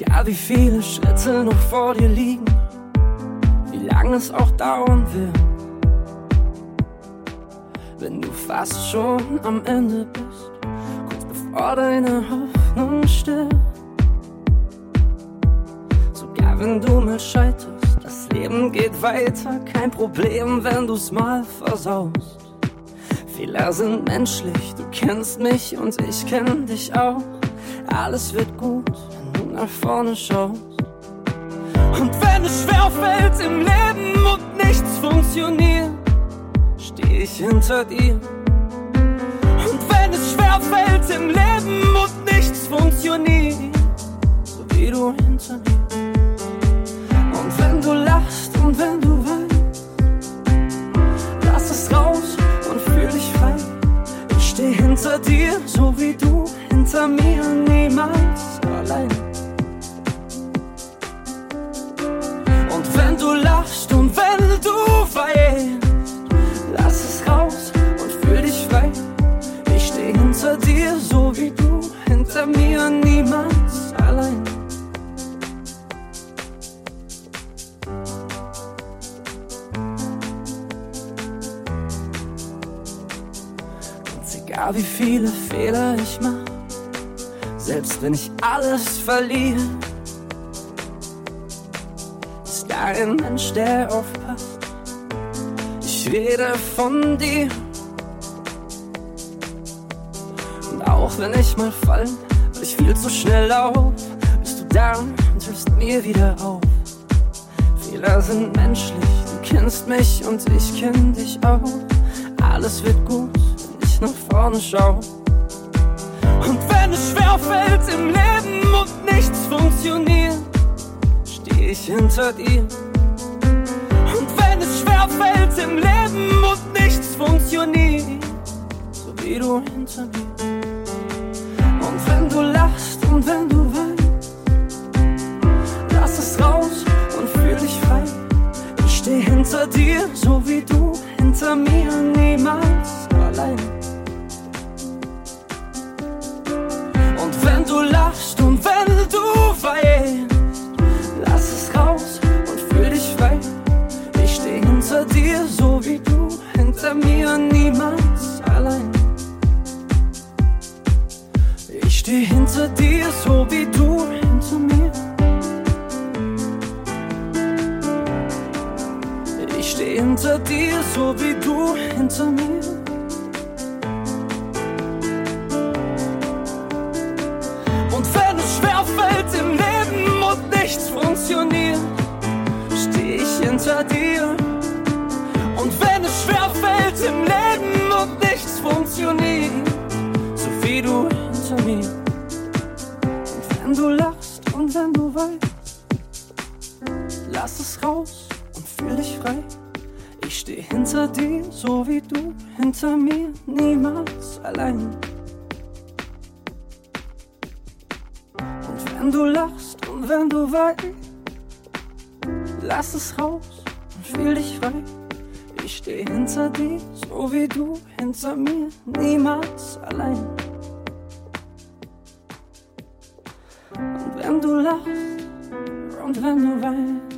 egal wie viele Schritte noch vor dir liegen, wie lange es auch dauern wird. Wenn du fast schon am Ende bist, kurz bevor deine Hoffnung stirbt. Sogar wenn du mal scheiterst, das Leben geht weiter, kein Problem, wenn du's mal versaust. Fehler sind menschlich, du kennst mich und ich kenn dich auch. Alles wird gut, wenn du nach vorne schaust. Und wenn es schwer fällt im Leben und nichts funktioniert, steh ich hinter dir. Und wenn es schwer fällt im Leben und nichts funktioniert, so wie du hinter mir. Und wenn du lachst und wenn du weinst, lass es raus und fühl dich frei. Ich steh hinter dir, hinter dir, so wie du hinter mir, niemals allein. Ganz egal wie viele Fehler ich mach, selbst wenn ich alles verliere, ist da ein Mensch, der aufpasst. Ich rede von dir. Auch wenn ich mal fall, weil ich viel zu schnell auf, bist du da und hilfst mir wieder auf. Fehler sind menschlich, du kennst mich und ich kenn dich auch. Alles wird gut, wenn ich nach vorne schau. Und wenn es schwer fällt im Leben und nichts funktioniert, steh ich hinter dir. Und wenn es schwer fällt im Leben und nichts funktioniert, so wie du hinter mir. Niemals allein. Ich steh hinter dir, so wie du hinter mir. Ich steh hinter dir, so wie du hinter mir. Und wenn es schwer fällt im Leben und nichts funktioniert, steh ich hinter dir. Lass es raus und fühl dich frei. Ich steh hinter dir, so wie du hinter mir, niemals allein. Und wenn du lachst und wenn du weinst, lass es raus und fühl dich frei. Ich steh hinter dir, so wie du hinter mir, niemals allein. Und wenn du lachst und wenn du weinst,